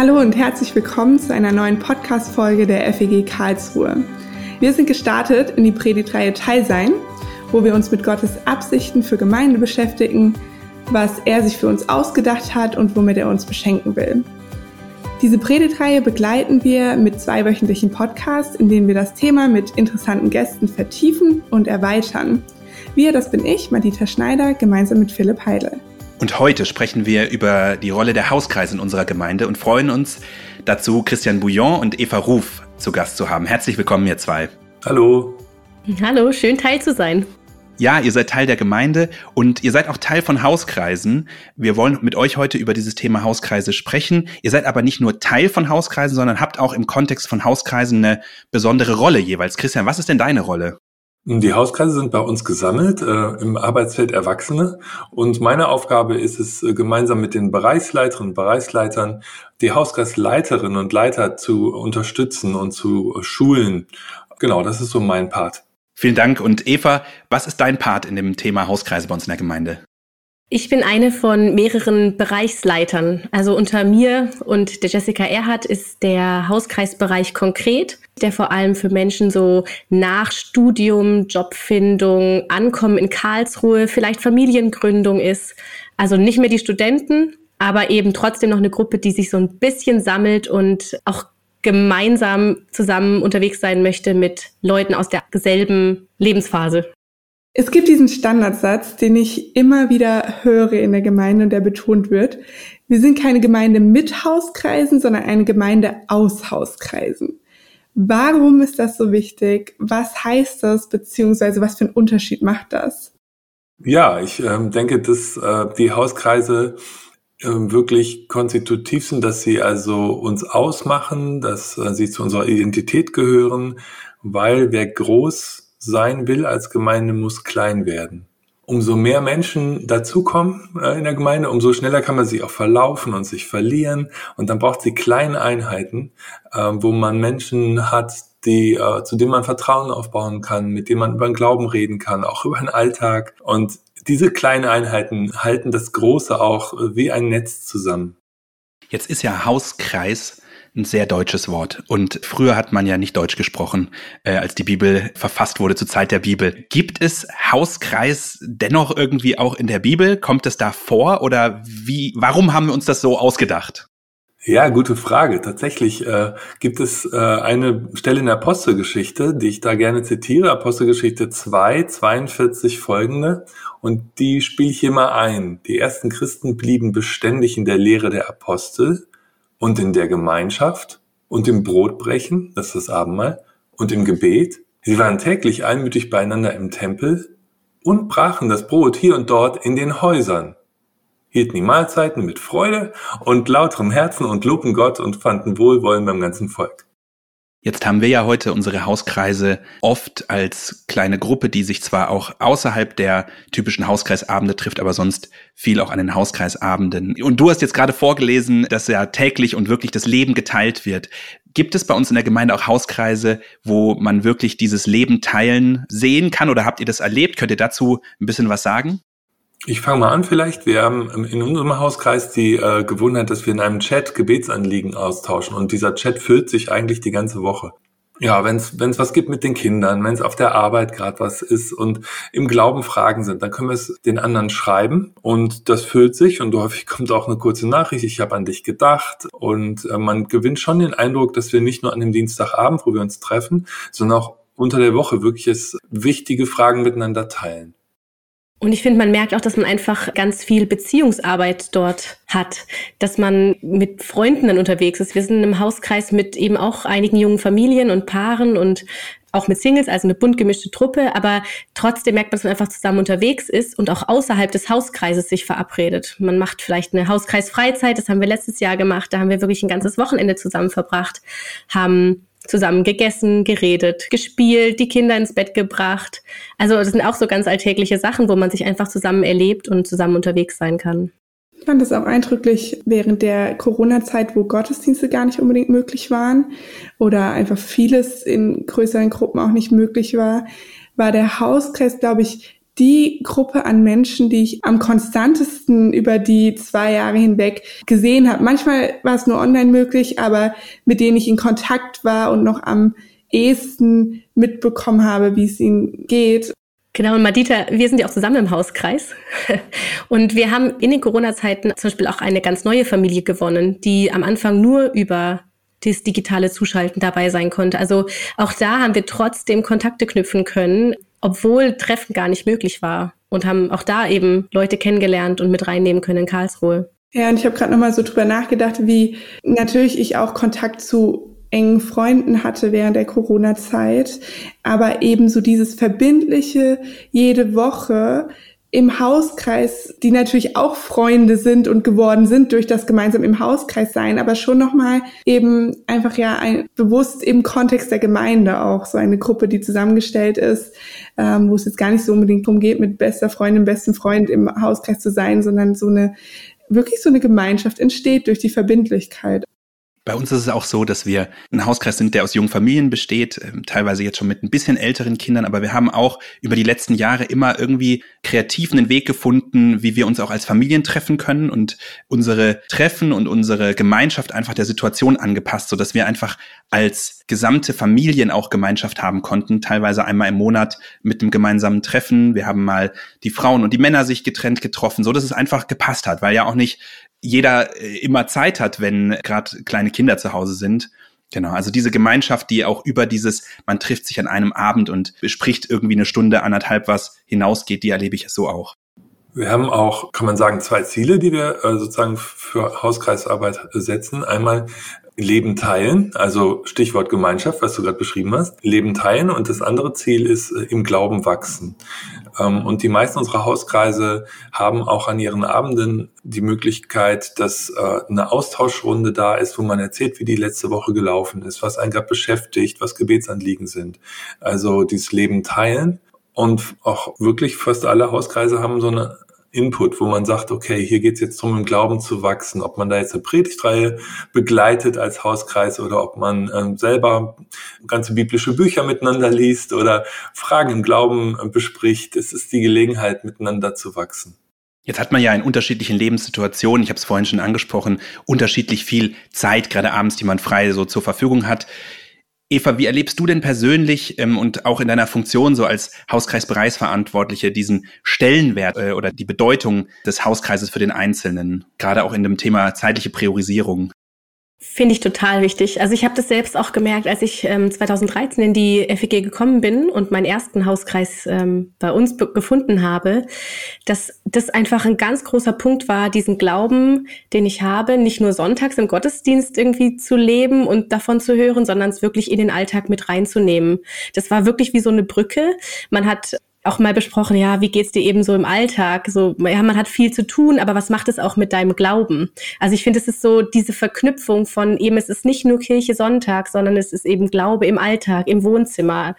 Hallo und herzlich willkommen zu einer neuen Podcast-Folge der FEG Karlsruhe. Wir sind gestartet in die Predigtreihe Teilsein, wo wir uns mit Gottes Absichten für Gemeinde beschäftigen, was er sich für uns ausgedacht hat und womit er uns beschenken will. Diese Predigtreihe begleiten wir mit zwei wöchentlichen Podcasts, in denen wir das Thema mit interessanten Gästen vertiefen und erweitern. Wir, das bin ich, Madita Schneider, gemeinsam mit Philipp Heidel. Und heute sprechen wir über die Rolle der Hauskreise in unserer Gemeinde und freuen uns dazu, Christian Bouillon und Eva Ruf zu Gast zu haben. Herzlich willkommen, ihr zwei. Hallo. Hallo, schön Teil zu sein. Ja, ihr seid Teil der Gemeinde und ihr seid auch Teil von Hauskreisen. Wir wollen mit euch heute über dieses Thema Hauskreise sprechen. Ihr seid aber nicht nur Teil von Hauskreisen, sondern habt auch im Kontext von Hauskreisen eine besondere Rolle jeweils. Christian, was ist denn deine Rolle? Die Hauskreise sind bei uns gesammelt äh, im Arbeitsfeld Erwachsene und meine Aufgabe ist es, äh, gemeinsam mit den Bereichsleiterinnen und Bereichsleitern die Hauskreisleiterinnen und Leiter zu unterstützen und zu schulen. Genau, das ist so mein Part. Vielen Dank. Und Eva, was ist dein Part in dem Thema Hauskreise bei uns in der Gemeinde? Ich bin eine von mehreren Bereichsleitern. Also unter mir und der Jessica Erhardt ist der Hauskreisbereich konkret, der vor allem für Menschen so nach Studium, Jobfindung, Ankommen in Karlsruhe, vielleicht Familiengründung ist. Also nicht mehr die Studenten, aber eben trotzdem noch eine Gruppe, die sich so ein bisschen sammelt und auch gemeinsam zusammen unterwegs sein möchte mit Leuten aus derselben Lebensphase. Es gibt diesen Standardsatz, den ich immer wieder höre in der Gemeinde und der betont wird. Wir sind keine Gemeinde mit Hauskreisen, sondern eine Gemeinde aus Hauskreisen. Warum ist das so wichtig? Was heißt das, beziehungsweise was für einen Unterschied macht das? Ja, ich äh, denke, dass äh, die Hauskreise äh, wirklich konstitutiv sind, dass sie also uns ausmachen, dass äh, sie zu unserer Identität gehören, weil wer groß sein will als Gemeinde, muss klein werden. Umso mehr Menschen dazukommen äh, in der Gemeinde, umso schneller kann man sich auch verlaufen und sich verlieren. Und dann braucht sie kleine Einheiten, äh, wo man Menschen hat, die, äh, zu denen man Vertrauen aufbauen kann, mit denen man über den Glauben reden kann, auch über den Alltag. Und diese kleinen Einheiten halten das Große auch wie ein Netz zusammen. Jetzt ist ja Hauskreis ein sehr deutsches Wort. Und früher hat man ja nicht Deutsch gesprochen, äh, als die Bibel verfasst wurde zur Zeit der Bibel. Gibt es Hauskreis dennoch irgendwie auch in der Bibel? Kommt es da vor oder wie, warum haben wir uns das so ausgedacht? Ja, gute Frage. Tatsächlich äh, gibt es äh, eine Stelle in der Apostelgeschichte, die ich da gerne zitiere, Apostelgeschichte 2, 42 folgende, und die spiele ich hier mal ein. Die ersten Christen blieben beständig in der Lehre der Apostel, und in der Gemeinschaft und im Brotbrechen, das ist das Abendmahl, und im Gebet. Sie waren täglich einmütig beieinander im Tempel und brachen das Brot hier und dort in den Häusern, hielten die Mahlzeiten mit Freude und lauterem Herzen und lobten Gott und fanden Wohlwollen beim ganzen Volk. Jetzt haben wir ja heute unsere Hauskreise oft als kleine Gruppe, die sich zwar auch außerhalb der typischen Hauskreisabende trifft, aber sonst viel auch an den Hauskreisabenden. Und du hast jetzt gerade vorgelesen, dass ja täglich und wirklich das Leben geteilt wird. Gibt es bei uns in der Gemeinde auch Hauskreise, wo man wirklich dieses Leben teilen sehen kann oder habt ihr das erlebt? Könnt ihr dazu ein bisschen was sagen? Ich fange mal an vielleicht. Wir haben in unserem Hauskreis die äh, Gewohnheit, dass wir in einem Chat Gebetsanliegen austauschen und dieser Chat füllt sich eigentlich die ganze Woche. Ja, wenn es was gibt mit den Kindern, wenn es auf der Arbeit gerade was ist und im Glauben Fragen sind, dann können wir es den anderen schreiben und das füllt sich und häufig kommt auch eine kurze Nachricht, ich habe an dich gedacht und äh, man gewinnt schon den Eindruck, dass wir nicht nur an dem Dienstagabend, wo wir uns treffen, sondern auch unter der Woche wirklich wichtige Fragen miteinander teilen. Und ich finde, man merkt auch, dass man einfach ganz viel Beziehungsarbeit dort hat, dass man mit Freunden dann unterwegs ist. Wir sind im Hauskreis mit eben auch einigen jungen Familien und Paaren und auch mit Singles, also eine bunt gemischte Truppe, aber trotzdem merkt man, dass man einfach zusammen unterwegs ist und auch außerhalb des Hauskreises sich verabredet. Man macht vielleicht eine Hauskreisfreizeit, das haben wir letztes Jahr gemacht, da haben wir wirklich ein ganzes Wochenende zusammen verbracht, haben zusammen gegessen, geredet, gespielt, die Kinder ins Bett gebracht. Also das sind auch so ganz alltägliche Sachen, wo man sich einfach zusammen erlebt und zusammen unterwegs sein kann. Ich fand es auch eindrücklich während der Corona-Zeit, wo Gottesdienste gar nicht unbedingt möglich waren oder einfach vieles in größeren Gruppen auch nicht möglich war, war der Hauskreis, glaube ich, die Gruppe an Menschen, die ich am konstantesten über die zwei Jahre hinweg gesehen habe. Manchmal war es nur online möglich, aber mit denen ich in Kontakt war und noch am ehesten mitbekommen habe, wie es ihnen geht. Genau, und Madita, wir sind ja auch zusammen im Hauskreis. Und wir haben in den Corona-Zeiten zum Beispiel auch eine ganz neue Familie gewonnen, die am Anfang nur über das digitale Zuschalten dabei sein konnte. Also auch da haben wir trotzdem Kontakte knüpfen können, obwohl Treffen gar nicht möglich war. Und haben auch da eben Leute kennengelernt und mit reinnehmen können in Karlsruhe. Ja, und ich habe gerade nochmal so drüber nachgedacht, wie natürlich ich auch Kontakt zu engen Freunden hatte während der Corona-Zeit, aber eben so dieses verbindliche jede Woche im Hauskreis, die natürlich auch Freunde sind und geworden sind durch das gemeinsam im Hauskreis sein, aber schon nochmal eben einfach ja ein, bewusst im Kontext der Gemeinde auch so eine Gruppe, die zusammengestellt ist, ähm, wo es jetzt gar nicht so unbedingt darum geht, mit bester Freundin, besten Freund im Hauskreis zu sein, sondern so eine wirklich so eine Gemeinschaft entsteht durch die Verbindlichkeit. Bei uns ist es auch so, dass wir ein Hauskreis sind, der aus jungen Familien besteht, ähm, teilweise jetzt schon mit ein bisschen älteren Kindern, aber wir haben auch über die letzten Jahre immer irgendwie kreativ einen Weg gefunden, wie wir uns auch als Familien treffen können und unsere Treffen und unsere Gemeinschaft einfach der Situation angepasst, so wir einfach als gesamte Familien auch Gemeinschaft haben konnten, teilweise einmal im Monat mit einem gemeinsamen Treffen. Wir haben mal die Frauen und die Männer sich getrennt getroffen, so dass es einfach gepasst hat, weil ja auch nicht jeder äh, immer Zeit hat, wenn gerade kleine Kinder zu Hause sind. Genau, also diese Gemeinschaft, die auch über dieses, man trifft sich an einem Abend und bespricht irgendwie eine Stunde, anderthalb was hinausgeht, die erlebe ich so auch. Wir haben auch, kann man sagen, zwei Ziele, die wir äh, sozusagen für Hauskreisarbeit setzen. Einmal Leben teilen, also Stichwort Gemeinschaft, was du gerade beschrieben hast. Leben teilen und das andere Ziel ist äh, im Glauben wachsen. Ähm, und die meisten unserer Hauskreise haben auch an ihren Abenden die Möglichkeit, dass äh, eine Austauschrunde da ist, wo man erzählt, wie die letzte Woche gelaufen ist, was einen gerade beschäftigt, was Gebetsanliegen sind. Also dieses Leben teilen. Und auch wirklich fast alle Hauskreise haben so eine Input, wo man sagt, okay, hier geht's jetzt drum, im Glauben zu wachsen. Ob man da jetzt eine Predigtreihe begleitet als Hauskreis oder ob man ähm, selber ganze biblische Bücher miteinander liest oder Fragen im Glauben äh, bespricht. Es ist die Gelegenheit, miteinander zu wachsen. Jetzt hat man ja in unterschiedlichen Lebenssituationen, ich habe es vorhin schon angesprochen, unterschiedlich viel Zeit, gerade abends, die man frei so zur Verfügung hat. Eva, wie erlebst du denn persönlich ähm, und auch in deiner Funktion so als Hauskreisbereichsverantwortliche diesen Stellenwert äh, oder die Bedeutung des Hauskreises für den Einzelnen, gerade auch in dem Thema zeitliche Priorisierung? Finde ich total wichtig. Also ich habe das selbst auch gemerkt, als ich ähm, 2013 in die FEG gekommen bin und meinen ersten Hauskreis ähm, bei uns gefunden habe, dass das einfach ein ganz großer Punkt war, diesen Glauben, den ich habe, nicht nur sonntags im Gottesdienst irgendwie zu leben und davon zu hören, sondern es wirklich in den Alltag mit reinzunehmen. Das war wirklich wie so eine Brücke. Man hat auch mal besprochen, ja, wie geht's dir eben so im Alltag? So, ja, man hat viel zu tun, aber was macht es auch mit deinem Glauben? Also ich finde, es ist so diese Verknüpfung von eben, es ist nicht nur Kirche Sonntag, sondern es ist eben Glaube im Alltag, im Wohnzimmer.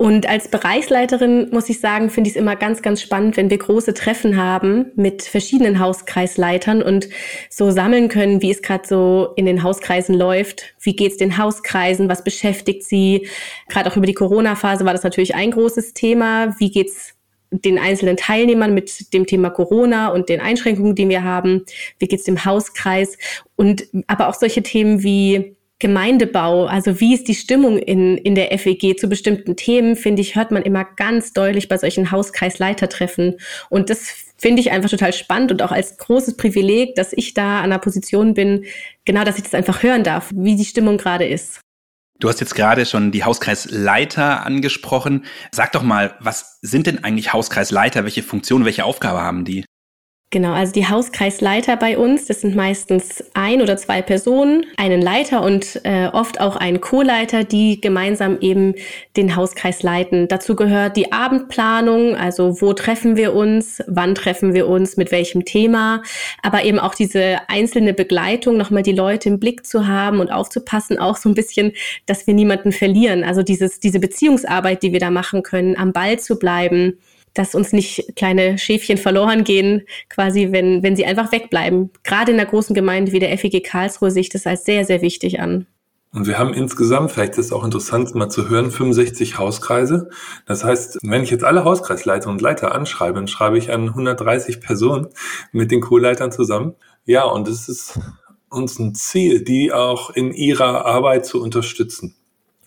Und als Bereichsleiterin muss ich sagen, finde ich es immer ganz, ganz spannend, wenn wir große Treffen haben mit verschiedenen Hauskreisleitern und so sammeln können, wie es gerade so in den Hauskreisen läuft. Wie geht's den Hauskreisen? Was beschäftigt sie? Gerade auch über die Corona-Phase war das natürlich ein großes Thema. Wie geht's den einzelnen Teilnehmern mit dem Thema Corona und den Einschränkungen, die wir haben? Wie geht's dem Hauskreis? Und aber auch solche Themen wie Gemeindebau, also wie ist die Stimmung in, in der FEG zu bestimmten Themen, finde ich, hört man immer ganz deutlich bei solchen Hauskreisleitertreffen. Und das finde ich einfach total spannend und auch als großes Privileg, dass ich da an einer Position bin, genau, dass ich das einfach hören darf, wie die Stimmung gerade ist. Du hast jetzt gerade schon die Hauskreisleiter angesprochen. Sag doch mal, was sind denn eigentlich Hauskreisleiter? Welche Funktion, welche Aufgabe haben die? Genau, also die Hauskreisleiter bei uns, das sind meistens ein oder zwei Personen, einen Leiter und äh, oft auch einen Co-Leiter, die gemeinsam eben den Hauskreis leiten. Dazu gehört die Abendplanung, also wo treffen wir uns, wann treffen wir uns, mit welchem Thema, aber eben auch diese einzelne Begleitung, nochmal die Leute im Blick zu haben und aufzupassen, auch so ein bisschen, dass wir niemanden verlieren. Also dieses, diese Beziehungsarbeit, die wir da machen können, am Ball zu bleiben dass uns nicht kleine Schäfchen verloren gehen, quasi, wenn, wenn sie einfach wegbleiben. Gerade in einer großen Gemeinde wie der FEG Karlsruhe sehe ich das als sehr, sehr wichtig an. Und wir haben insgesamt, vielleicht ist es auch interessant mal zu hören, 65 Hauskreise. Das heißt, wenn ich jetzt alle Hauskreisleiter und Leiter anschreibe, dann schreibe ich an 130 Personen mit den Co-Leitern zusammen. Ja, und es ist uns ein Ziel, die auch in ihrer Arbeit zu unterstützen.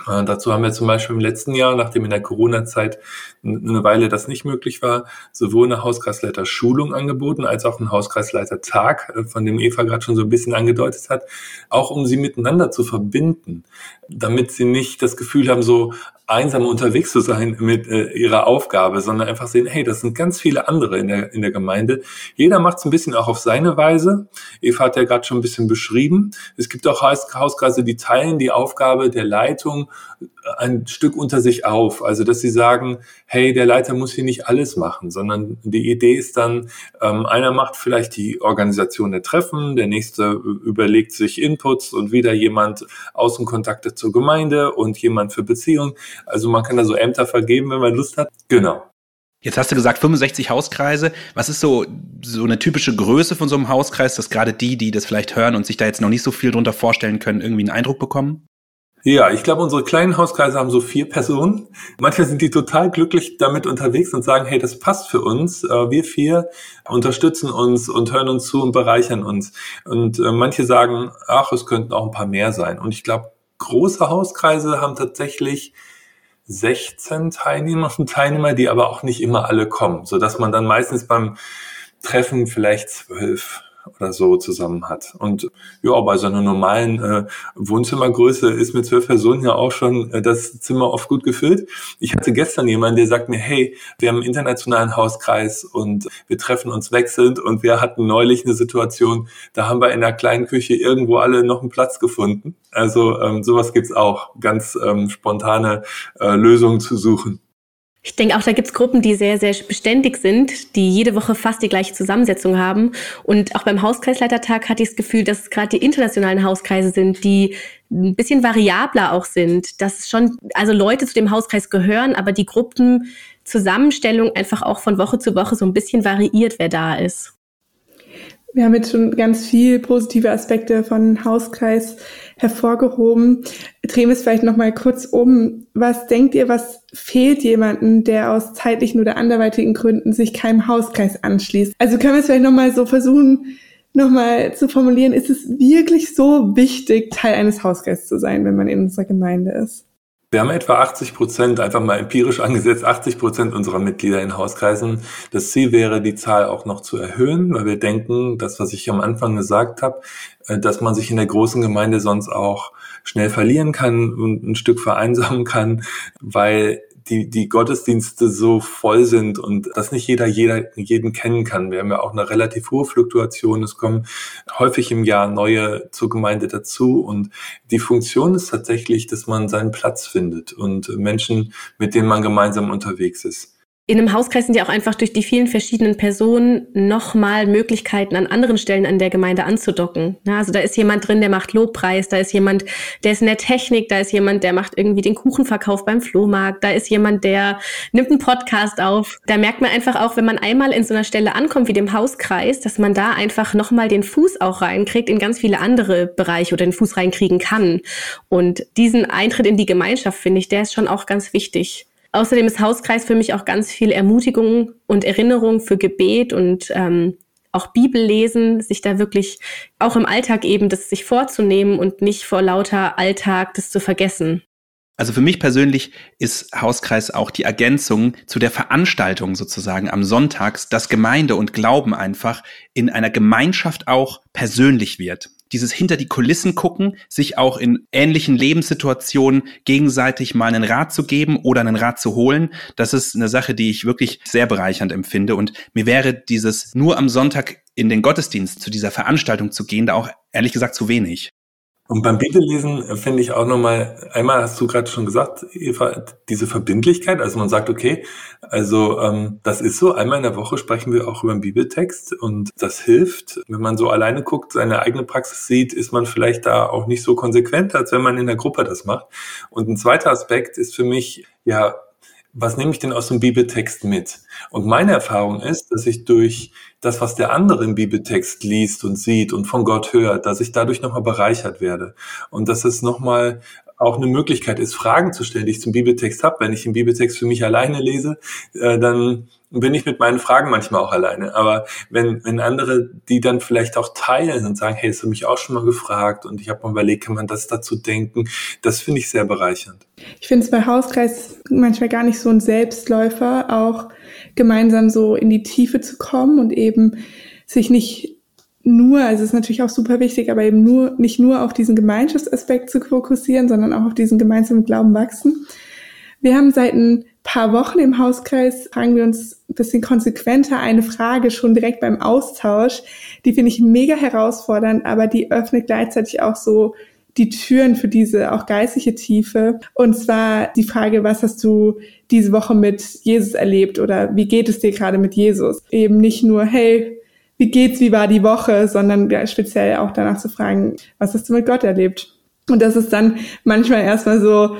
Äh, dazu haben wir zum Beispiel im letzten Jahr, nachdem in der Corona-Zeit eine Weile das nicht möglich war, sowohl eine Hauskreisleiter-Schulung angeboten, als auch einen Hauskreisleiter-Tag, äh, von dem Eva gerade schon so ein bisschen angedeutet hat, auch um sie miteinander zu verbinden, damit sie nicht das Gefühl haben, so einsam unterwegs zu sein mit äh, ihrer Aufgabe, sondern einfach sehen, hey, das sind ganz viele andere in der, in der Gemeinde. Jeder macht es ein bisschen auch auf seine Weise. Eva hat ja gerade schon ein bisschen beschrieben. Es gibt auch Hauskreise, die teilen die Aufgabe der Leitung ein Stück unter sich auf. Also, dass sie sagen, hey, der Leiter muss hier nicht alles machen, sondern die Idee ist dann, ähm, einer macht vielleicht die Organisation der Treffen, der nächste überlegt sich Inputs und wieder jemand Außenkontakte zur Gemeinde und jemand für Beziehungen. Also man kann da so Ämter vergeben, wenn man Lust hat. Genau. Jetzt hast du gesagt 65 Hauskreise. Was ist so, so eine typische Größe von so einem Hauskreis, dass gerade die, die das vielleicht hören und sich da jetzt noch nicht so viel drunter vorstellen können, irgendwie einen Eindruck bekommen? Ja, ich glaube, unsere kleinen Hauskreise haben so vier Personen. Manchmal sind die total glücklich damit unterwegs und sagen, hey, das passt für uns. Äh, wir vier unterstützen uns und hören uns zu und bereichern uns. Und äh, manche sagen, ach, es könnten auch ein paar mehr sein. Und ich glaube, große Hauskreise haben tatsächlich 16 Teilnehmer und Teilnehmer, die aber auch nicht immer alle kommen, so dass man dann meistens beim Treffen vielleicht zwölf oder so zusammen hat. Und ja, bei so einer normalen äh, Wohnzimmergröße ist mit zwölf Personen ja auch schon äh, das Zimmer oft gut gefüllt. Ich hatte gestern jemanden, der sagt mir, hey, wir haben einen internationalen Hauskreis und wir treffen uns wechselnd und wir hatten neulich eine Situation, da haben wir in der kleinen Küche irgendwo alle noch einen Platz gefunden. Also ähm, sowas gibt's auch, ganz ähm, spontane äh, Lösungen zu suchen. Ich denke auch, da gibt's Gruppen, die sehr, sehr beständig sind, die jede Woche fast die gleiche Zusammensetzung haben. Und auch beim Hauskreisleitertag hatte ich das Gefühl, dass es gerade die internationalen Hauskreise sind, die ein bisschen variabler auch sind. Dass schon, also Leute zu dem Hauskreis gehören, aber die Gruppenzusammenstellung einfach auch von Woche zu Woche so ein bisschen variiert, wer da ist. Wir haben jetzt schon ganz viel positive Aspekte von Hauskreis hervorgehoben. Drehen wir es vielleicht noch mal kurz um. Was denkt ihr, was fehlt jemanden, der aus zeitlichen oder anderweitigen Gründen sich keinem Hauskreis anschließt? Also können wir es vielleicht noch mal so versuchen, noch mal zu formulieren. Ist es wirklich so wichtig, Teil eines Hauskreises zu sein, wenn man in unserer Gemeinde ist? Wir haben etwa 80 Prozent, einfach mal empirisch angesetzt, 80 Prozent unserer Mitglieder in Hauskreisen. Das Ziel wäre, die Zahl auch noch zu erhöhen, weil wir denken, das, was ich am Anfang gesagt habe, äh, dass man sich in der großen Gemeinde sonst auch schnell verlieren kann und ein Stück vereinsamen kann, weil die, die Gottesdienste so voll sind und dass nicht jeder, jeder jeden kennen kann. Wir haben ja auch eine relativ hohe Fluktuation. Es kommen häufig im Jahr neue zur Gemeinde dazu und die Funktion ist tatsächlich, dass man seinen Platz findet und Menschen, mit denen man gemeinsam unterwegs ist. In einem Hauskreis sind ja auch einfach durch die vielen verschiedenen Personen nochmal Möglichkeiten an anderen Stellen an der Gemeinde anzudocken. also da ist jemand drin, der macht Lobpreis, da ist jemand, der ist in der Technik, da ist jemand, der macht irgendwie den Kuchenverkauf beim Flohmarkt, da ist jemand, der nimmt einen Podcast auf. Da merkt man einfach auch, wenn man einmal in so einer Stelle ankommt wie dem Hauskreis, dass man da einfach nochmal den Fuß auch reinkriegt in ganz viele andere Bereiche oder den Fuß reinkriegen kann. Und diesen Eintritt in die Gemeinschaft, finde ich, der ist schon auch ganz wichtig. Außerdem ist Hauskreis für mich auch ganz viel Ermutigung und Erinnerung für Gebet und ähm, auch Bibellesen, sich da wirklich auch im Alltag eben das sich vorzunehmen und nicht vor lauter Alltag das zu vergessen. Also für mich persönlich ist Hauskreis auch die Ergänzung zu der Veranstaltung sozusagen am Sonntags, dass Gemeinde und Glauben einfach in einer Gemeinschaft auch persönlich wird dieses hinter die Kulissen gucken, sich auch in ähnlichen Lebenssituationen gegenseitig mal einen Rat zu geben oder einen Rat zu holen, das ist eine Sache, die ich wirklich sehr bereichernd empfinde. Und mir wäre dieses nur am Sonntag in den Gottesdienst zu dieser Veranstaltung zu gehen, da auch ehrlich gesagt zu wenig. Und beim Bibellesen äh, finde ich auch nochmal, einmal hast du gerade schon gesagt, Eva, diese Verbindlichkeit, also man sagt, okay, also ähm, das ist so, einmal in der Woche sprechen wir auch über einen Bibeltext und das hilft. Wenn man so alleine guckt, seine eigene Praxis sieht, ist man vielleicht da auch nicht so konsequent, als wenn man in der Gruppe das macht. Und ein zweiter Aspekt ist für mich, ja, was nehme ich denn aus dem Bibeltext mit? Und meine Erfahrung ist, dass ich durch das, was der andere im Bibeltext liest und sieht und von Gott hört, dass ich dadurch nochmal bereichert werde. Und dass es nochmal auch eine Möglichkeit ist, Fragen zu stellen, die ich zum Bibeltext habe. Wenn ich den Bibeltext für mich alleine lese, äh, dann bin ich mit meinen Fragen manchmal auch alleine. Aber wenn, wenn andere die dann vielleicht auch teilen und sagen, hey, das habe mich auch schon mal gefragt und ich habe mal überlegt, kann man das dazu denken, das finde ich sehr bereichernd. Ich finde es bei Hauskreis manchmal gar nicht so ein Selbstläufer, auch gemeinsam so in die Tiefe zu kommen und eben sich nicht nur, also es ist natürlich auch super wichtig, aber eben nur, nicht nur auf diesen Gemeinschaftsaspekt zu fokussieren, sondern auch auf diesen gemeinsamen Glauben wachsen. Wir haben seit ein paar Wochen im Hauskreis, fragen wir uns ein bisschen konsequenter eine Frage schon direkt beim Austausch. Die finde ich mega herausfordernd, aber die öffnet gleichzeitig auch so die Türen für diese auch geistliche Tiefe. Und zwar die Frage, was hast du diese Woche mit Jesus erlebt oder wie geht es dir gerade mit Jesus? Eben nicht nur, hey, wie geht's, wie war die Woche, sondern speziell auch danach zu fragen, was hast du mit Gott erlebt? Und das ist dann manchmal erstmal so,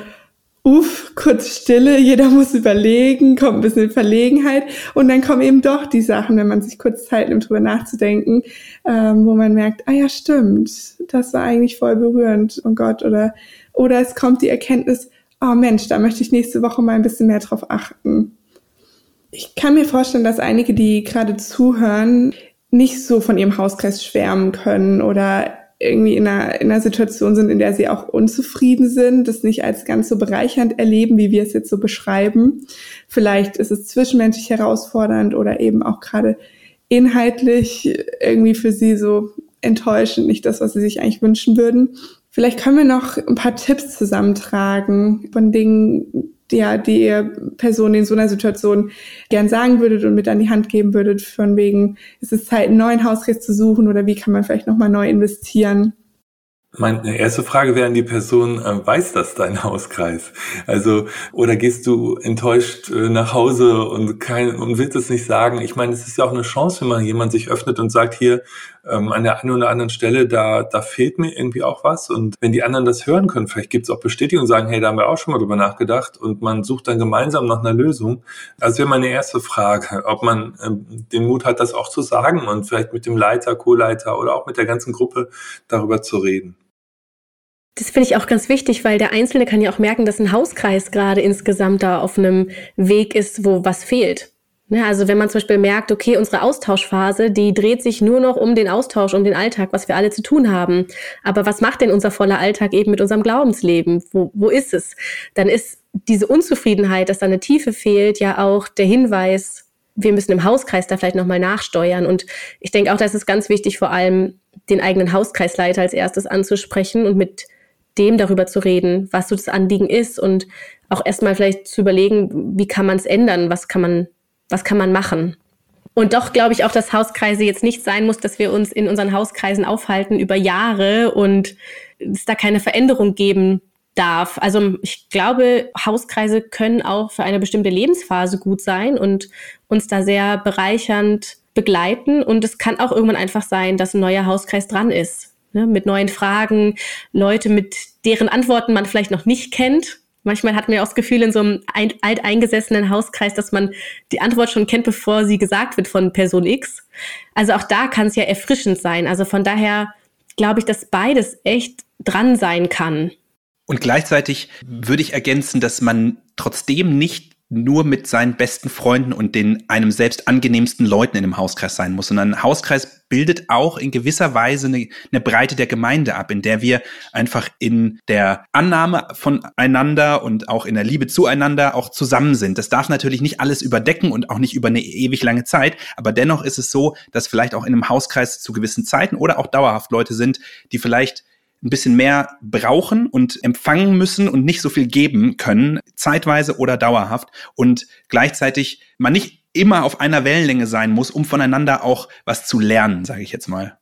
uff, kurz Stille, jeder muss überlegen, kommt ein bisschen in Verlegenheit und dann kommen eben doch die Sachen, wenn man sich kurz Zeit nimmt, drüber nachzudenken, ähm, wo man merkt, ah ja, stimmt, das war eigentlich voll berührend, oh Gott, oder, oder es kommt die Erkenntnis, oh Mensch, da möchte ich nächste Woche mal ein bisschen mehr drauf achten. Ich kann mir vorstellen, dass einige, die gerade zuhören, nicht so von ihrem Hauskreis schwärmen können oder irgendwie in einer, in einer Situation sind, in der sie auch unzufrieden sind, das nicht als ganz so bereichernd erleben, wie wir es jetzt so beschreiben. Vielleicht ist es zwischenmenschlich herausfordernd oder eben auch gerade inhaltlich irgendwie für sie so enttäuschend, nicht das, was sie sich eigentlich wünschen würden. Vielleicht können wir noch ein paar Tipps zusammentragen von Dingen, ja, die ihr Person in so einer Situation gern sagen würdet und mit an die Hand geben würdet, von wegen, ist es Zeit, einen neuen Hauskreis zu suchen oder wie kann man vielleicht nochmal neu investieren? Meine erste Frage wäre an die Person, äh, weiß das dein Hauskreis? Also, oder gehst du enttäuscht äh, nach Hause und, kein, und willst es nicht sagen? Ich meine, es ist ja auch eine Chance, wenn man jemand sich öffnet und sagt, hier, ähm, an der einen oder anderen Stelle, da, da fehlt mir irgendwie auch was. Und wenn die anderen das hören können, vielleicht gibt es auch Bestätigung und sagen, hey, da haben wir auch schon mal drüber nachgedacht und man sucht dann gemeinsam nach einer Lösung. Das wäre meine erste Frage, ob man ähm, den Mut hat, das auch zu sagen und vielleicht mit dem Leiter, Co-Leiter oder auch mit der ganzen Gruppe darüber zu reden. Das finde ich auch ganz wichtig, weil der Einzelne kann ja auch merken, dass ein Hauskreis gerade insgesamt da auf einem Weg ist, wo was fehlt. Ne, also wenn man zum Beispiel merkt, okay, unsere Austauschphase, die dreht sich nur noch um den Austausch, um den Alltag, was wir alle zu tun haben. Aber was macht denn unser voller Alltag eben mit unserem Glaubensleben? Wo, wo ist es? Dann ist diese Unzufriedenheit, dass da eine Tiefe fehlt, ja auch der Hinweis, wir müssen im Hauskreis da vielleicht nochmal nachsteuern. Und ich denke auch, da ist es ganz wichtig, vor allem den eigenen Hauskreisleiter als erstes anzusprechen und mit dem darüber zu reden, was so das Anliegen ist und auch erstmal vielleicht zu überlegen, wie kann man es ändern, was kann man, was kann man machen. Und doch glaube ich auch, dass Hauskreise jetzt nicht sein muss, dass wir uns in unseren Hauskreisen aufhalten über Jahre und es da keine Veränderung geben darf. Also ich glaube, Hauskreise können auch für eine bestimmte Lebensphase gut sein und uns da sehr bereichernd begleiten. Und es kann auch irgendwann einfach sein, dass ein neuer Hauskreis dran ist ne, mit neuen Fragen, Leute, mit deren Antworten man vielleicht noch nicht kennt. Manchmal hat man ja auch das Gefühl in so einem alteingesessenen Hauskreis, dass man die Antwort schon kennt, bevor sie gesagt wird von Person X. Also auch da kann es ja erfrischend sein. Also von daher glaube ich, dass beides echt dran sein kann. Und gleichzeitig würde ich ergänzen, dass man trotzdem nicht nur mit seinen besten Freunden und den einem selbst angenehmsten Leuten in einem Hauskreis sein muss, sondern ein Hauskreis bildet auch in gewisser Weise eine, eine Breite der Gemeinde ab, in der wir einfach in der Annahme voneinander und auch in der Liebe zueinander auch zusammen sind. Das darf natürlich nicht alles überdecken und auch nicht über eine ewig lange Zeit, aber dennoch ist es so, dass vielleicht auch in einem Hauskreis zu gewissen Zeiten oder auch dauerhaft Leute sind, die vielleicht ein bisschen mehr brauchen und empfangen müssen und nicht so viel geben können, zeitweise oder dauerhaft und gleichzeitig man nicht immer auf einer Wellenlänge sein muss, um voneinander auch was zu lernen, sage ich jetzt mal.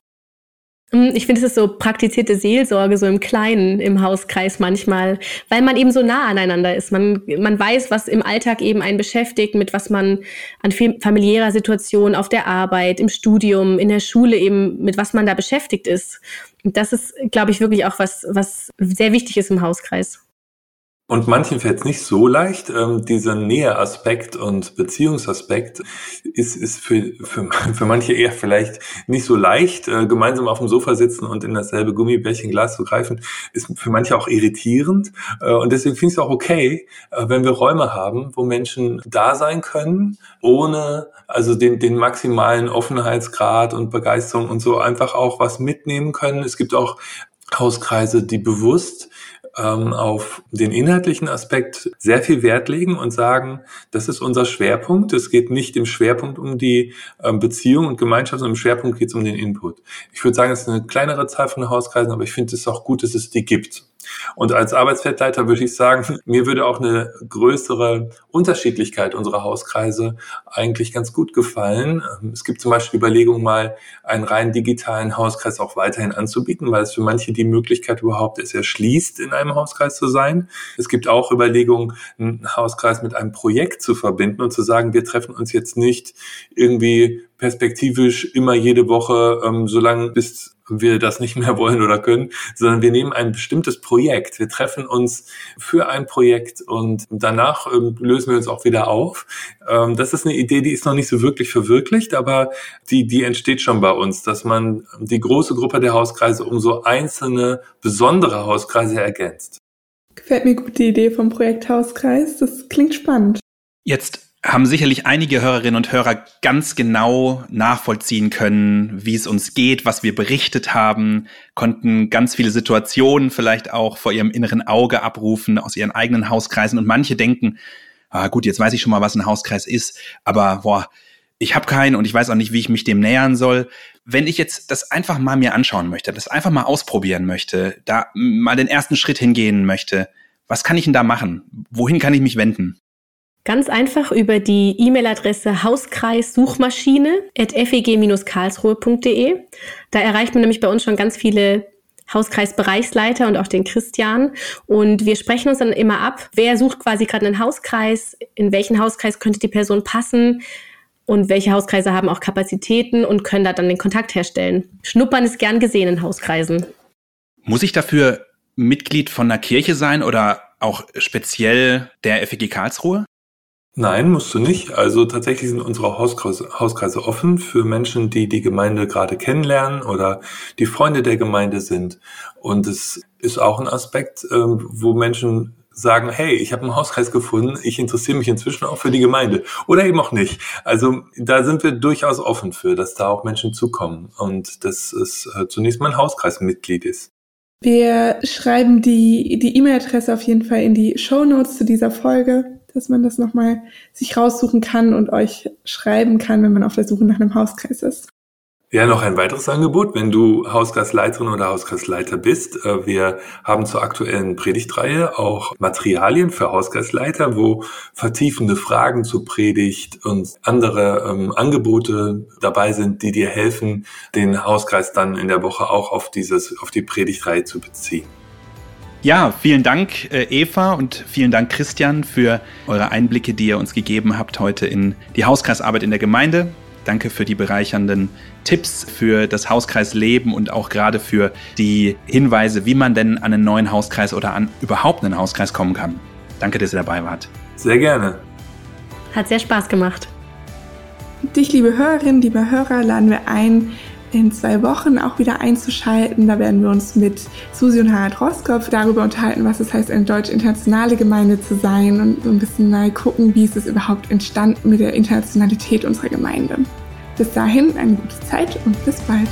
Hm, ich finde, es ist so praktizierte Seelsorge, so im Kleinen, im Hauskreis manchmal, weil man eben so nah aneinander ist. Man, man weiß, was im Alltag eben einen beschäftigt, mit was man an familiärer Situation auf der Arbeit, im Studium, in der Schule eben, mit was man da beschäftigt ist. Das ist, glaube ich, wirklich auch was, was sehr wichtig ist im Hauskreis. Und manchen fällt es nicht so leicht. Ähm, dieser Näheaspekt und Beziehungsaspekt ist, ist für, für, für manche eher vielleicht nicht so leicht. Äh, gemeinsam auf dem Sofa sitzen und in dasselbe Gummibärchenglas zu greifen, ist für manche auch irritierend. Äh, und deswegen finde ich es auch okay, äh, wenn wir Räume haben, wo Menschen da sein können, ohne also den, den maximalen Offenheitsgrad und Begeisterung und so einfach auch was mitnehmen können. Es gibt auch Hauskreise, die bewusst ähm, auf den inhaltlichen Aspekt sehr viel Wert legen und sagen, das ist unser Schwerpunkt. Es geht nicht im Schwerpunkt um die ähm, Beziehung und Gemeinschaft, sondern im Schwerpunkt geht es um den Input. Ich würde sagen, es ist eine kleinere Zahl von Hauskreisen, aber ich finde es auch gut, dass es die gibt. Und als Arbeitsfeldleiter würde ich sagen, mir würde auch eine größere Unterschiedlichkeit unserer Hauskreise eigentlich ganz gut gefallen. Es gibt zum Beispiel Überlegungen, mal einen rein digitalen Hauskreis auch weiterhin anzubieten, weil es für manche die Möglichkeit überhaupt es erschließt, in einem Hauskreis zu sein. Es gibt auch Überlegungen, einen Hauskreis mit einem Projekt zu verbinden und zu sagen, wir treffen uns jetzt nicht irgendwie perspektivisch immer jede Woche, ähm, solange bis wir das nicht mehr wollen oder können, sondern wir nehmen ein bestimmtes Projekt. Wir treffen uns für ein Projekt und danach ähm, lösen wir uns auch wieder auf. Ähm, das ist eine Idee, die ist noch nicht so wirklich verwirklicht, aber die, die entsteht schon bei uns, dass man die große Gruppe der Hauskreise um so einzelne besondere Hauskreise ergänzt. Gefällt mir gut die Idee vom Projekt Hauskreis. Das klingt spannend. Jetzt haben sicherlich einige Hörerinnen und Hörer ganz genau nachvollziehen können, wie es uns geht, was wir berichtet haben, konnten ganz viele Situationen vielleicht auch vor ihrem inneren Auge abrufen aus ihren eigenen Hauskreisen und manche denken, ah gut, jetzt weiß ich schon mal, was ein Hauskreis ist, aber boah, ich habe keinen und ich weiß auch nicht, wie ich mich dem nähern soll. Wenn ich jetzt das einfach mal mir anschauen möchte, das einfach mal ausprobieren möchte, da mal den ersten Schritt hingehen möchte, was kann ich denn da machen? Wohin kann ich mich wenden? Ganz einfach über die E-Mail-Adresse Hauskreissuchmaschine at feg-karlsruhe.de. Da erreicht man nämlich bei uns schon ganz viele Hauskreisbereichsleiter und auch den Christian. Und wir sprechen uns dann immer ab, wer sucht quasi gerade einen Hauskreis, in welchen Hauskreis könnte die Person passen und welche Hauskreise haben auch Kapazitäten und können da dann den Kontakt herstellen. Schnuppern ist gern gesehen in Hauskreisen. Muss ich dafür Mitglied von einer Kirche sein oder auch speziell der FEG Karlsruhe? Nein, musst du nicht. Also tatsächlich sind unsere Hauskreise, Hauskreise offen für Menschen, die die Gemeinde gerade kennenlernen oder die Freunde der Gemeinde sind. Und es ist auch ein Aspekt, ähm, wo Menschen sagen, hey, ich habe einen Hauskreis gefunden, ich interessiere mich inzwischen auch für die Gemeinde oder eben auch nicht. Also da sind wir durchaus offen für, dass da auch Menschen zukommen und dass es äh, zunächst mal ein Hauskreismitglied ist. Wir schreiben die die E-Mail-Adresse auf jeden Fall in die Show Notes zu dieser Folge dass man das nochmal sich raussuchen kann und euch schreiben kann, wenn man auf der Suche nach einem Hauskreis ist. Ja, noch ein weiteres Angebot, wenn du Hauskreisleiterin oder Hauskreisleiter bist. Äh, wir haben zur aktuellen Predigtreihe auch Materialien für Hauskreisleiter, wo vertiefende Fragen zur Predigt und andere ähm, Angebote dabei sind, die dir helfen, den Hauskreis dann in der Woche auch auf dieses, auf die Predigtreihe zu beziehen. Ja, vielen Dank, äh, Eva, und vielen Dank, Christian, für eure Einblicke, die ihr uns gegeben habt heute in die Hauskreisarbeit in der Gemeinde. Danke für die bereichernden Tipps für das Hauskreisleben und auch gerade für die Hinweise, wie man denn an einen neuen Hauskreis oder an überhaupt einen Hauskreis kommen kann. Danke, dass ihr dabei wart. Sehr gerne. Hat sehr Spaß gemacht. Dich, liebe Hörerinnen, liebe Hörer, laden wir ein, in zwei Wochen auch wieder einzuschalten. Da werden wir uns mit Susi und Harald Roskopf darüber unterhalten, was es heißt, eine deutsch-internationale Gemeinde zu sein und so ein bisschen mal gucken, wie ist es überhaupt entstanden mit der Internationalität unserer Gemeinde. Bis dahin eine gute Zeit und bis bald.